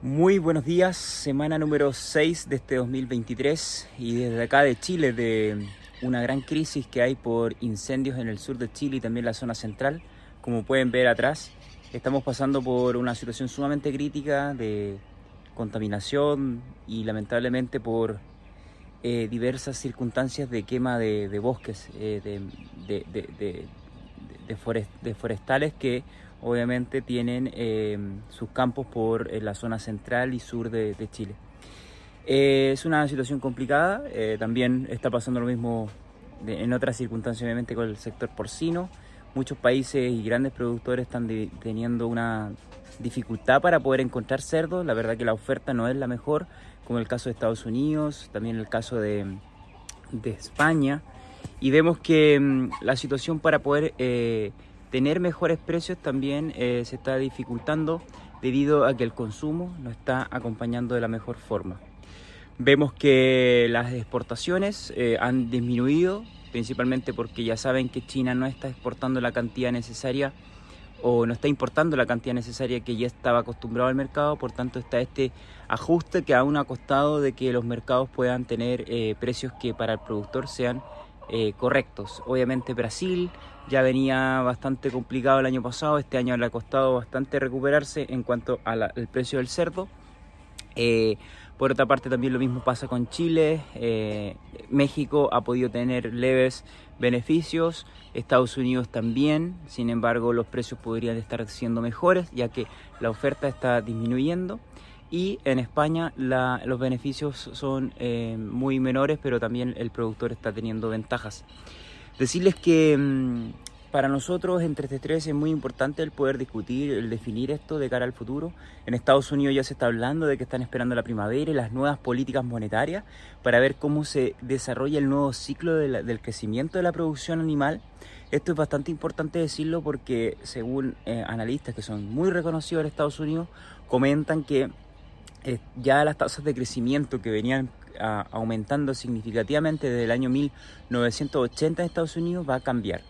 Muy buenos días, semana número 6 de este 2023 y desde acá de Chile, de una gran crisis que hay por incendios en el sur de Chile y también la zona central, como pueden ver atrás, estamos pasando por una situación sumamente crítica de contaminación y lamentablemente por eh, diversas circunstancias de quema de, bosques, eh, de, de forestales que obviamente tienen em, sus campos por la zona central y sur de, Chile. Eh, es una situación complicada, eh, también está pasando lo mismo en otras circunstancias obviamente con el sector porcino. Muchos países y grandes productores están teniendo una dificultad para poder encontrar cerdos, la verdad que la oferta no es la mejor, como el caso de Estados Unidos, también el caso de, de España, y vemos que mm, la situación para poder eh, tener mejores precios también eh, se está dificultando debido a que el consumo no está acompañando de la mejor forma. Vemos que las exportaciones eh, han disminuido, principalmente porque ya saben que China no está exportando la cantidad necesaria o no está importando la cantidad necesaria que ya estaba acostumbrado al mercado, por tanto está este ajuste que aún ha costado de que los mercados puedan tener eh, precios que para el productor sean eh, correctos. Obviamente Brasil ya venía bastante complicado el año pasado, este año le ha costado bastante recuperarse en cuanto al precio del cerdo. Eh, por otra parte también lo mismo pasa con Chile, eh, México ha podido tener leves beneficios, Estados Unidos también, sin embargo los precios podrían estar siendo mejores ya que la oferta está disminuyendo y en España los beneficios son eh, muy menores, pero también el productor está teniendo ventajas. Decirles que mm, para nosotros este tres es muy importante el poder discutir, el definir esto de cara al futuro. En Estados Unidos ya se está hablando de que están esperando la primavera y las nuevas políticas monetarias para ver cómo se desarrolla el nuevo ciclo del crecimiento de la producción animal. Esto es bastante importante decirlo porque según eh, analistas que son muy reconocidos en Estados Unidos, comentan que eh, ya las tasas de crecimiento que venían ah, aumentando significativamente desde el año 1980 en Estados Unidos va a cambiar.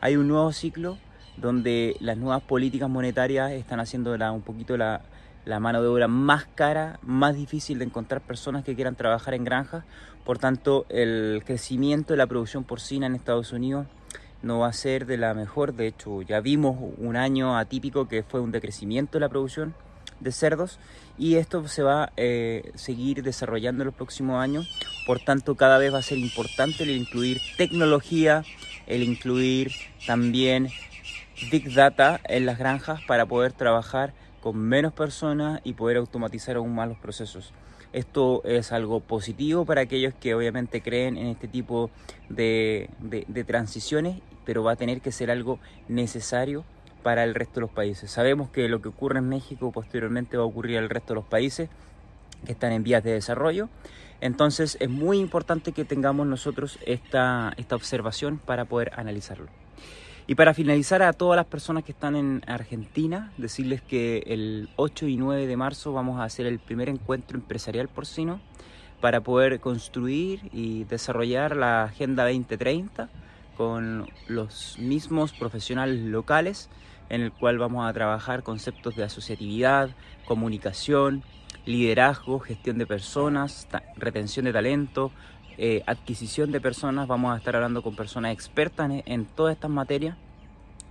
Hay un nuevo ciclo donde las nuevas políticas monetarias están haciendo un poquito la, la mano de obra más cara, más difícil de encontrar personas que quieran trabajar en granjas. Por tanto, el crecimiento de la producción porcina en Estados Unidos no va a ser de la mejor. De hecho, ya vimos un año atípico que fue un decrecimiento de la producción de cerdos y esto se va a eh, seguir desarrollando en los próximos años. Por tanto, cada vez va a ser importante el incluir tecnología, el incluir también Big Data en las granjas para poder trabajar con menos personas y poder automatizar aún más los procesos. Esto es algo positivo para aquellos que obviamente creen en este tipo de, de transiciones, pero va a tener que ser algo necesario para el resto de los países. Sabemos que lo que ocurre en México posteriormente va a ocurrir al resto de los países que están en vías de desarrollo. Entonces es muy importante que tengamos nosotros esta, esta observación para poder analizarlo. Y para finalizar a todas las personas que están en Argentina, decirles que el 8 y 9 de marzo vamos a hacer el primer encuentro empresarial porcino para poder construir y desarrollar la Agenda 2030 con los mismos profesionales locales, en el cual vamos a trabajar conceptos de asociatividad, comunicación, liderazgo, gestión de personas, retención de talento, eh, adquisición de personas. Vamos a estar hablando con personas expertas en todas estas materias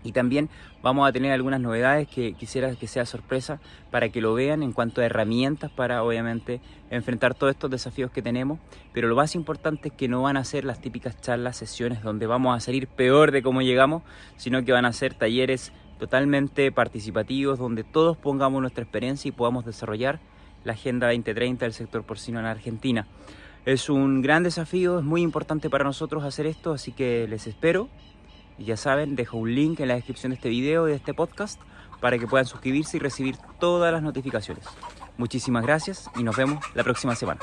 y también vamos a tener algunas novedades que quisiera que sea sorpresa para que lo vean en cuanto a herramientas para obviamente enfrentar todos estos desafíos que tenemos. Pero lo más importante es que no van a ser las típicas charlas, sesiones donde vamos a salir peor de cómo llegamos, sino que van a ser talleres totalmente participativos donde todos pongamos nuestra experiencia y podamos desarrollar la Agenda 2030 del sector porcino en Argentina. Es un gran desafío, es muy importante para nosotros hacer esto, así que les espero y ya saben, dejo un link en la descripción de este video y de este podcast para que puedan suscribirse y recibir todas las notificaciones. Muchísimas gracias y nos vemos la próxima semana.